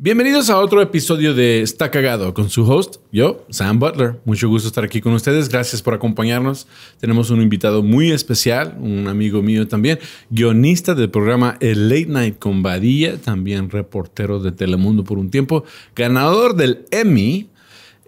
Bienvenidos a otro episodio de Está Cagado con su host, yo, Sam Butler. Mucho gusto estar aquí con ustedes. Gracias por acompañarnos. Tenemos un invitado muy especial, un amigo mío también, guionista del programa El Late Night con Badilla, también reportero de Telemundo por un tiempo, ganador del Emmy.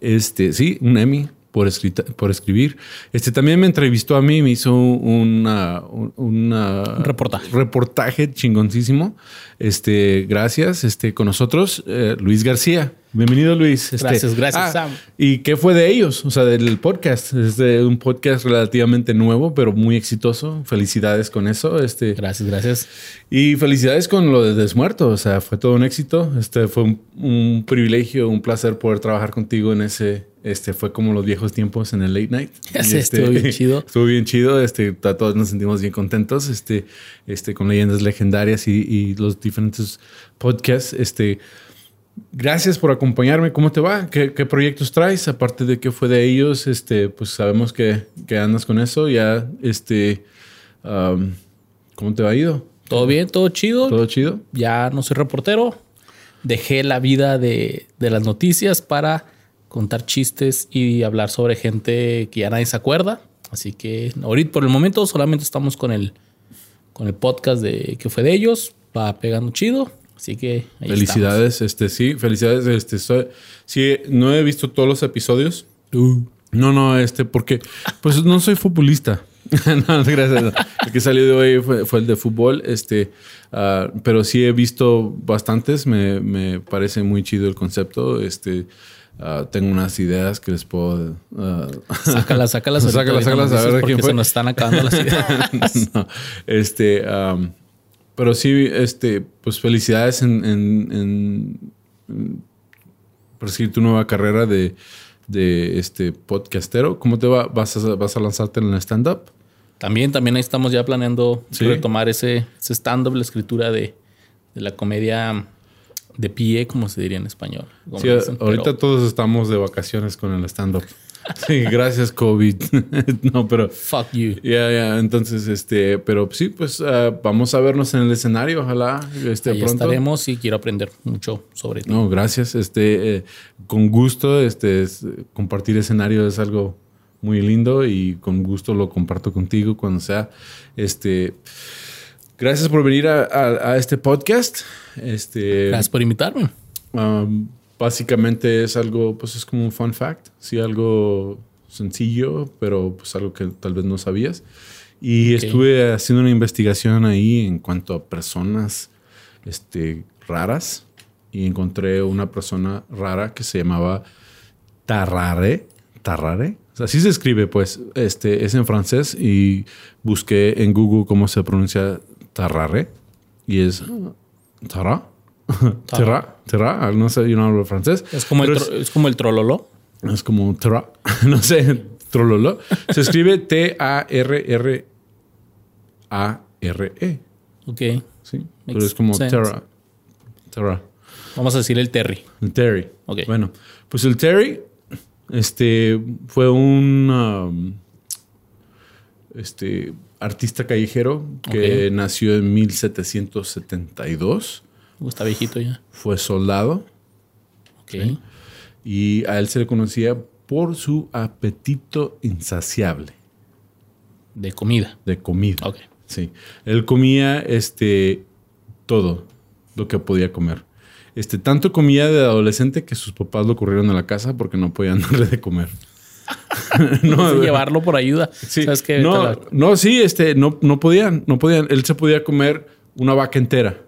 Este, sí, un Emmy por, por escribir. Este también me entrevistó a mí, me hizo una, una reportaje. reportaje chingoncísimo. Este, gracias. Este, con nosotros, eh, Luis García. Bienvenido, Luis. Este, gracias, gracias, ah, Sam. ¿Y qué fue de ellos? O sea, del podcast. Es de un podcast relativamente nuevo, pero muy exitoso. Felicidades con eso. Este, gracias, gracias. Y felicidades con lo de Desmuerto. O sea, fue todo un éxito. Este fue un, un privilegio, un placer poder trabajar contigo en ese, este fue como los viejos tiempos en el late night. Sí, este, estuvo bien chido. Estuvo bien chido. Este, todos nos sentimos bien contentos. Este, este, con leyendas legendarias y, y los diferentes podcasts. Este, Gracias por acompañarme. ¿Cómo te va? ¿Qué, proyectos traes? Aparte de que fue de ellos, este, pues sabemos que, andas con eso. Ya, este, ¿cómo te ha ido? Todo bien, todo chido. Todo chido. Ya no soy reportero. Dejé la vida de, las noticias para contar chistes y hablar sobre gente que ya nadie se acuerda. Así que ahorita por el momento solamente estamos con el, con el podcast de que fue de ellos. Va pegando chido. Así que felicidades, este sí, felicidades, este sí, no he visto todos los episodios. Uh. No, no, este porque pues no soy futbolista. no, gracias. El que salió de hoy fue, el de fútbol, este, ah, pero sí he visto bastantes. Me, parece muy chido el concepto. Este, ah, tengo unas ideas que les puedo. Uh, sácalas, sácalas, sácalas, sácalas, a ver quién se nos están acabando las ideas. este, pero sí, este, pues felicidades en, en, tu nueva carrera de, este podcastero. ¿Cómo te va? ¿Vas a, vas a lanzarte en el stand-up? También, también ahí estamos ya planeando retomar ese, ese stand-up, la escritura de, la comedia de pie, como se diría en español. Sí, ahorita todos estamos de vacaciones con el stand-up. Sí, gracias COVID. no, pero fuck you. Ya, ya. Entonces, este, pero sí, pues ah, vamos a vernos en el escenario. Ojalá este, Ahí estaremos y quiero aprender mucho sobre ti. No, gracias. Este, eh, con gusto, este, compartir escenario es algo muy lindo y con gusto lo comparto contigo cuando sea. Este, gracias por venir a, este podcast. Este, gracias por invitarme. Um, básicamente es algo, pues es como un fun fact, sí, algo sencillo, pero pues algo que tal vez no sabías. Y estuve haciendo una investigación ahí en cuanto a personas este, raras y encontré una persona rara que se llamaba Tarrare. Tarrare. así se escribe, pues, este, es en francés y busqué en Google cómo se pronuncia Tarrare y es Tara. Terra, terra, no sé, yo no hablo francés. Es como, el, es, como el trololo. Es como terra, no sé, trololo. Se escribe T-A-R-R-A-R-E. Ok. Sí, pero es como terra. Terra. Vamos a decir el Terry. El Terry. Ok. Bueno, pues el Terry este, fue un um, este, artista callejero que nació en 1772 Está viejito ya. Fue soldado. Ok. Y a él se le conocía por su apetito insaciable. De comida. De comida. Ok. Sí. Él comía este todo lo que podía comer. Este, tanto comía de adolescente que sus papás lo corrieron a la casa porque no podían darle de comer. no, llevarlo por ayuda. Sí. No, no, sí, este, no, no podían, no podían. Él se podía comer una vaca entera.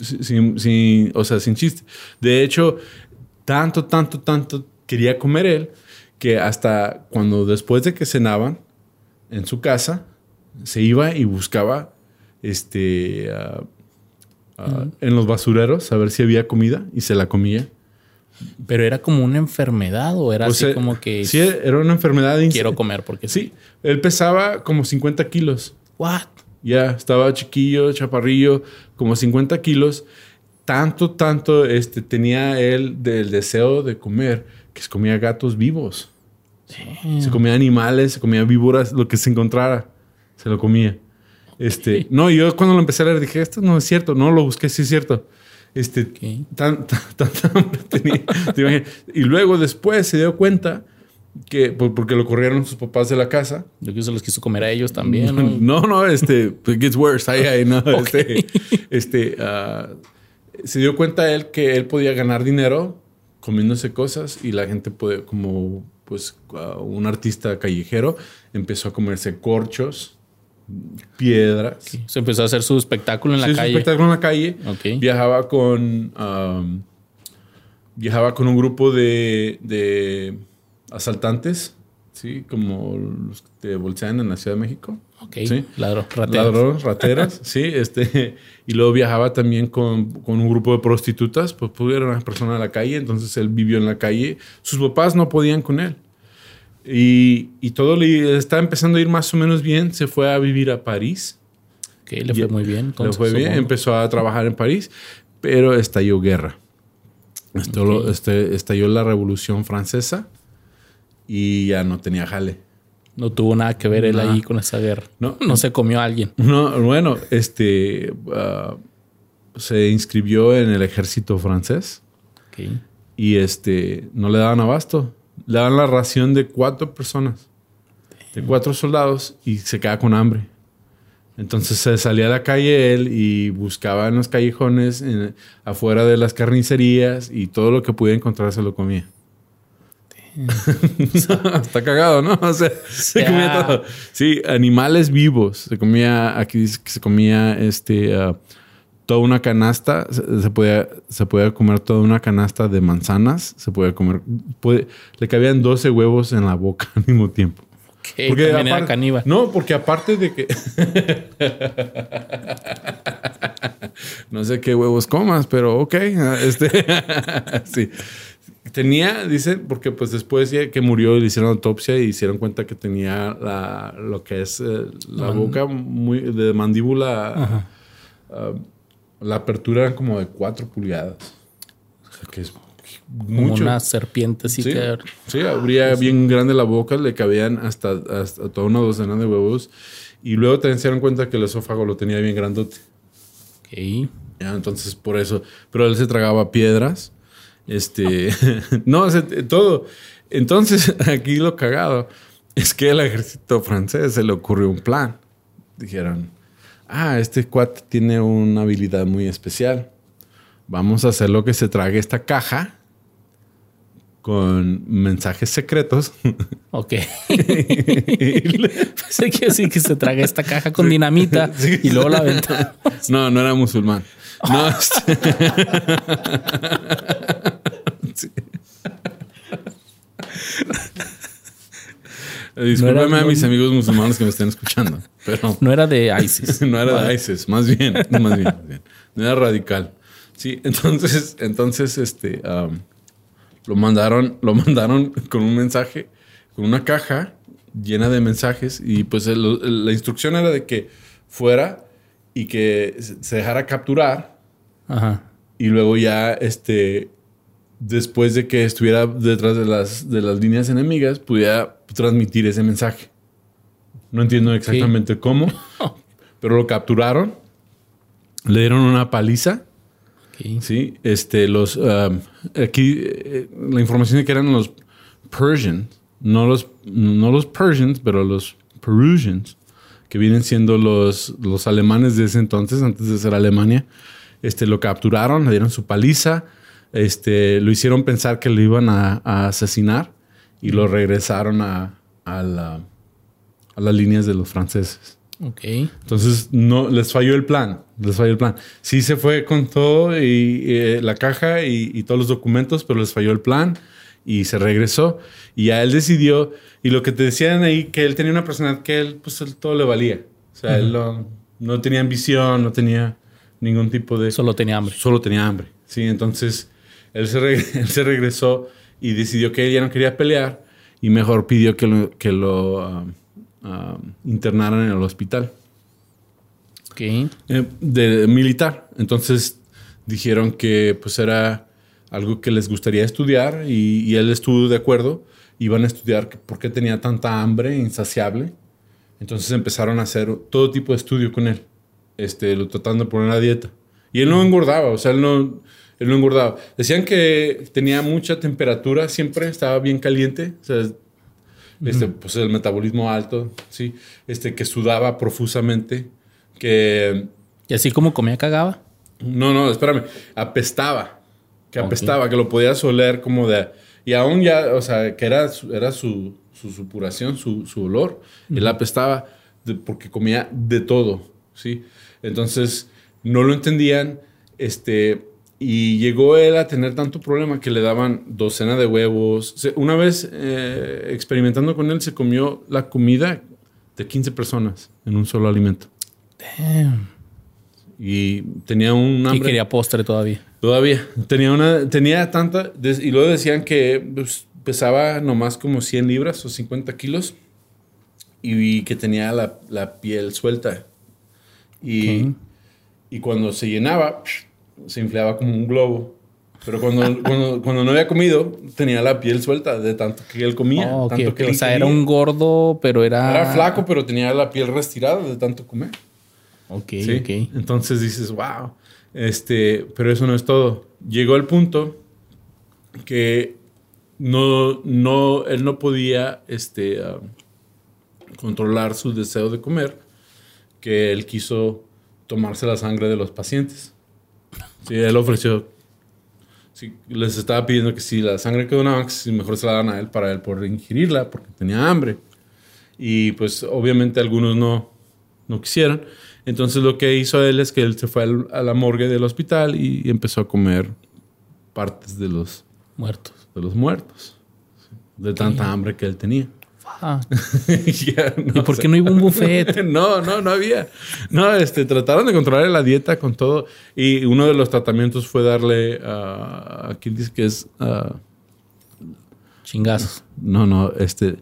Sin, o sea, sin chiste. De hecho, tanto, tanto, tanto quería comer él que hasta cuando después de que cenaban en su casa, se iba y buscaba este, en los basureros a ver si había comida y se la comía. Pero era como una enfermedad o era O así sea, como que Sí, era una enfermedad. quiero comer porque Sí, él pesaba como 50 kilos. What? Ya, estaba chiquillo, chaparrillo, como 50 kilos. Tanto, tanto este, tenía él del deseo de comer que se comía gatos vivos. Se comía animales, se comía víboras, lo que se encontrara, se lo comía. Este, no, yo cuando lo empecé a leer dije, esto no es cierto, no lo busqué, sí es cierto. Este, tan, tan, y luego después se dio cuenta que, por- porque lo corrieron sus papás de la casa, Yo que se los quiso comer a ellos también. ¿no? no, no, este, it gets worse. Ahí, ahí, no, este, este, ah, se dio cuenta él que él podía ganar dinero comiéndose cosas y la gente puede, como, pues, ah, un artista callejero, empezó a comerse corchos, piedras. Se empezó a hacer su espectáculo en la su calle. espectáculo en la calle. Ok. Viajaba con, um, viajaba con un grupo de, de asaltantes, sí, como los que te bolsean en la Ciudad de México. Ok. Sí. Ladrón, rateros. Ladrones, rateras, sí, este, y luego viajaba también con, con un grupo de prostitutas, pues, pues era una persona de la calle, entonces él vivió en la calle, sus papás no podían con él. Y, y todo le estaba empezando a ir más o menos bien, se fue a vivir a París, Ok, le fue muy bien. le entonces, fue bien, empezó a trabajar en París, pero estalló guerra. Estalló, Ok. este, estalló la Revolución Francesa y ya no tenía jale. No tuvo nada que ver él Nada. ahí con esa guerra. No. No se comió a alguien. No, bueno, este ah, se inscribió en el ejército francés y este no le daban abasto. Le daban la ración de cuatro personas, de cuatro soldados y se queda con hambre. Entonces se salía a la calle él y buscaba en los callejones, en- afuera de las carnicerías y todo lo que pudiera encontrar se lo comía. Está cagado, ¿no? O sea, se comía todo. Sí, animales vivos. Se comía, aquí dice que se comía este, ah, toda una canasta. Se, se podía, se podía comer toda una canasta de manzanas. Se podía comer, puede- le cabían 12 huevos en la boca al mismo tiempo. Ok, también era aparte- caníbal. No, porque aparte de que. no sé qué huevos comas, pero ok. Este, sí. Tenía, dicen, porque pues después que murió le hicieron autopsia y hicieron cuenta que tenía la, lo que es eh, la Man- boca muy de mandíbula. Ah, la apertura era como de 4 pulgadas. O sea, que es Como una serpiente Sí, que... sí, abría bien grande la boca, le cabían hasta, hasta toda una docena de huevos. Y luego también se dieron cuenta que el esófago lo tenía bien grandote. Ok. Ya, entonces, por eso. Pero él se tragaba piedras. Este. no, todo. Entonces, aquí lo cagado es que el ejército francés se le ocurrió un plan. Dijeron: Ah, este cuate tiene una habilidad muy especial. Vamos a hacer lo que se trague esta caja con mensajes secretos. Ok. Pensé que sí que se traga esta caja con dinamita Sí. y luego la venta. No, no era musulmán. No, este- Sí. Discúlpeme a no- mis amigos musulmanes que me estén escuchando, pero No era de ISIS. no era de ISIS, más bien, más bien, más bien. No era radical. Sí, entonces, entonces, este, lo mandaron, lo mandaron con un mensaje, con una caja llena de mensajes y pues el- el- la instrucción era de que fuera y que se dejara capturar Ajá. y luego ya, este, después de que estuviera detrás de las, de las líneas enemigas, pudiera transmitir ese mensaje. No entiendo exactamente cómo, pero lo capturaron, le dieron una paliza. Ok. Sí, este, los, um, aquí eh, la información de que eran los Persians, no los, no los Persians, pero los Perusians, que vienen siendo los, los alemanes de ese entonces, antes de ser Alemania, este, lo capturaron, le dieron su paliza, este, lo hicieron pensar que lo iban a, a asesinar y lo regresaron a, a, la- a las líneas de los franceses. Ok. Entonces, no, les falló el plan. Les falló el plan. Sí se fue con todo y eh, la caja y, y todos los documentos, pero les falló el plan y se regresó. Y ya él decidió, y lo que te decían ahí, que él tenía una personalidad que él, pues él todo le valía. O sea, él no, no tenía ambición, no tenía ningún tipo de... Solo tenía hambre. Solo tenía hambre. Sí, entonces él se, él se regresó y decidió que él ya no quería pelear y mejor pidió que lo, que lo internaran en el hospital. ¿Qué? Eh, de militar. Entonces dijeron que pues era algo que les gustaría estudiar y, y él estuvo de acuerdo. Iban a estudiar por qué tenía tanta hambre insaciable. Entonces empezaron a hacer todo tipo de estudio con él, este, lo tratando de poner a dieta. Y él no engordaba, o sea, él no, él no engordaba. Decían que tenía mucha temperatura, siempre estaba bien caliente, o sea, este, pues el metabolismo alto, sí, este, que sudaba profusamente, que... ¿Y así como comía cagaba? No, no, espérame, apestaba, que apestaba, que lo podías oler como de... Y aún ya, o sea, que era, su- era su, su supuración, su, su olor, él apestaba de- porque comía de todo, ¿sí? Entonces, no lo entendían, este... Y llegó él a tener tanto problema que le daban docena de huevos. Una vez eh, experimentando con él, se comió la comida de 15 personas en un solo alimento. Damn. Y tenía un Y hambre. quería postre todavía. Todavía. Tenía una. Tenía tanta. Y luego decían que pues, pesaba nomás como 100 libras o 50 kilos. Y, que tenía la, la piel suelta. Y, y cuando se llenaba, se inflaba como un globo. Pero cuando, cuando, cuando no había comido, tenía la piel suelta de tanto que él comía. Oh, ok, tanto que él O sea, era un gordo, pero era. Era flaco, pero tenía la piel restirada de tanto comer. Ok, Sí. ok. Entonces dices, wow. Este, pero eso no es todo. Llegó el punto que no, no, él no podía este, ah, controlar su deseo de comer, que él quiso tomarse la sangre de los pacientes. Sí, él ofreció, sí, les estaba pidiendo que si la sangre que donaban, si mejor se la dan a él para él poder ingerirla, porque tenía hambre. Y pues obviamente algunos no, no quisieron. Entonces lo que hizo él es que él se fue al- a la morgue del hospital y empezó a comer partes de los, Muertos. de los muertos. De tanta hambre que él tenía. Ah, Ya, ¿Y por qué no hubo un buffet? no, no, no había. No, este, trataron de controlar la dieta con todo. Y uno de los tratamientos fue darle a. ¿a quién dice que es? ah, Chingazos. no, no, este.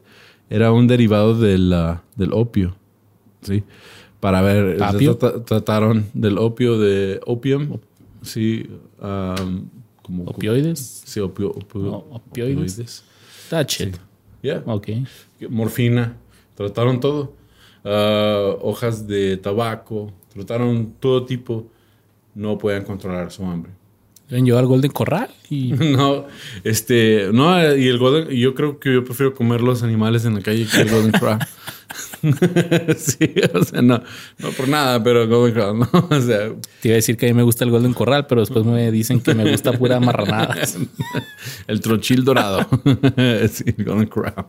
Era un derivado del, ah, del opio. ¿Sí? Para ver. Trata- trataron del opio de opium. Sí. como. ¿Opioides? Sí, opio, opio- No, opioides. That shit. Yeah. Ok. morfina, trataron todo. Ah, hojas de tabaco, trataron todo tipo. No podían controlar su hambre. Deben llevar al Golden Corral y No, este, no, y el Golden, yo creo que yo prefiero comer los animales en la calle que el Golden Crown. sí, o sea, no, no por nada, pero Crown, no, o sea, te iba a decir que a mí me gusta el Golden Corral, pero después me dicen que me gusta pura marranada. el trochil dorado. sí, el Golden Crown.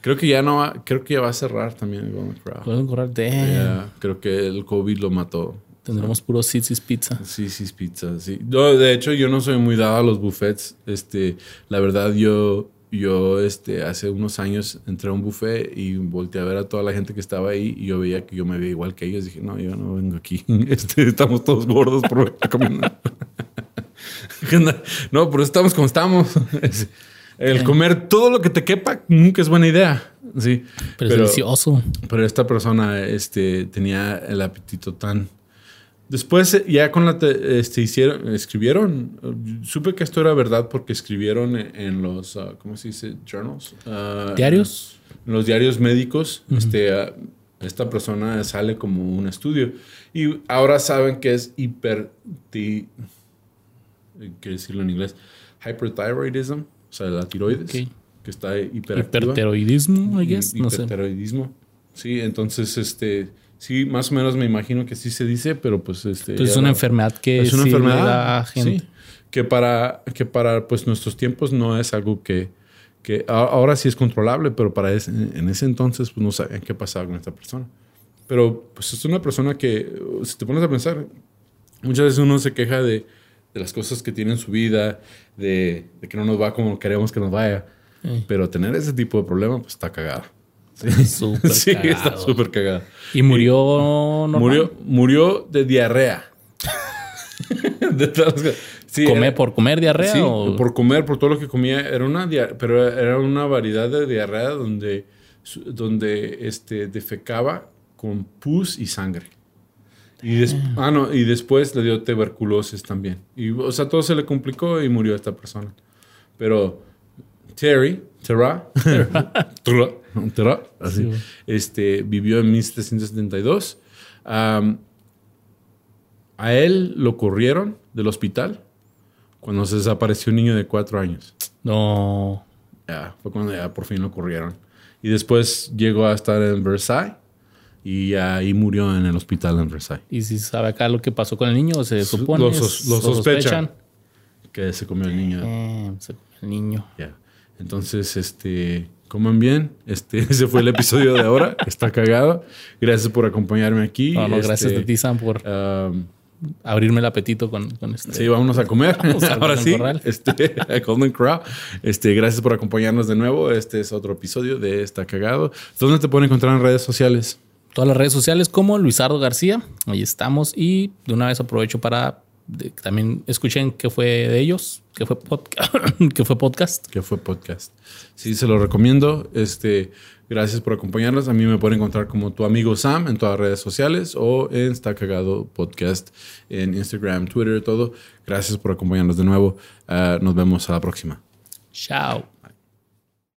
Creo que ya no va, creo que ya va a cerrar también el Golden Crown. Golden Corral, damn. Ya, creo que el COVID lo mató. Tendremos puro Sitsis Pizza. Es pizza, sí. No, de hecho, yo no soy muy dado a los buffets. Este, la verdad, yo, yo, este, hace unos años entré a un buffet y volteé a ver a toda la gente que estaba ahí y yo veía que yo me veía igual que ellos. Dije, no, yo no vengo aquí. Este, estamos todos gordos por estar comiendo. ¿Qué onda? no, pero estamos como estamos. Es- El comer todo lo que te quepa nunca es buena idea. Sí. Pero, es delicioso. Pero esta persona este, tenía el apetito tan... Después eh, ya con la... te- este, hicieron, escribieron, supe que esto era verdad porque escribieron en, en los, ah, ¿cómo se dice? Journals. Ah, ¿Diarios? En los diarios médicos. este, ah, esta persona sale como un estudio. Y ahora saben que es hiper... ti- ¿Qué decirlo en inglés? Hyperthyroidism, o sea, la tiroides. Ok. Que está hiperactiva. Hiperteroidismo, I guess. Hi- No sé. Sí, entonces, este, sí, más o menos me imagino que sí se dice, pero pues, este. Entonces es una la- enfermedad que es una sí enfermedad. da a gente. sí, que para, que para, pues, nuestros tiempos no es algo que, que a- ahora sí es controlable, pero para ese, en ese entonces, pues, no sabían qué pasaba con esta persona. Pero, pues, es una persona que, si te pones a pensar, muchas veces uno se queja de, de las cosas que tiene en su vida, de, de que no nos va como queremos que nos vaya. Pero tener ese tipo de problema, pues está cagada. Sí, Súper Sí, está súper cagada. Y murió normal. Murió, murió de diarrea. De. ¿Comer por comer diarrea? Sí, o? por comer, por todo lo que comía. Era una, pero era una variedad de diarrea donde, donde este, defecaba con pus y sangre. Y, ah. ah. no, y después le dio tuberculosis también. Y, o sea, todo se le complicó y murió esta persona. Pero Terry, Terra, Terra, así, este, vivió en 1772. a él lo corrieron del hospital cuando se desapareció un niño de cuatro años. No. Ya, fue cuando ya por fin lo corrieron. Y después llegó a estar en Versailles y ahí murió en el hospital en Versailles. ¿Y si sabe acá lo que pasó con el niño? ¿Se supone? Lo, sospechan, Que se comió el niño. Eh, se comió el niño. Ya. Entonces, este, coman bien. Este, ese fue el episodio de ahora. Está cagado. Gracias por acompañarme aquí. No, gracias a ti, Sam, por um, abrirme el apetito con, con este. Sí, vámonos a comer. ahora sí. Este, Golden Crow. Este, gracias por acompañarnos de nuevo. Este es otro episodio de Está cagado. ¿Dónde te pueden encontrar en redes sociales? Todas las redes sociales como Luisardo García. Ahí estamos. Y de una vez aprovecho para también escuchen qué fue de ellos, qué fue, podcast, qué fue podcast. Que fue podcast. Sí, se lo recomiendo. Este, gracias por acompañarnos. A mí me pueden encontrar como tu amigo Sam en todas las redes sociales o en Está Cagado Podcast en Instagram, Twitter, todo. Gracias por acompañarnos de nuevo. Ah, nos vemos a la próxima. Chao.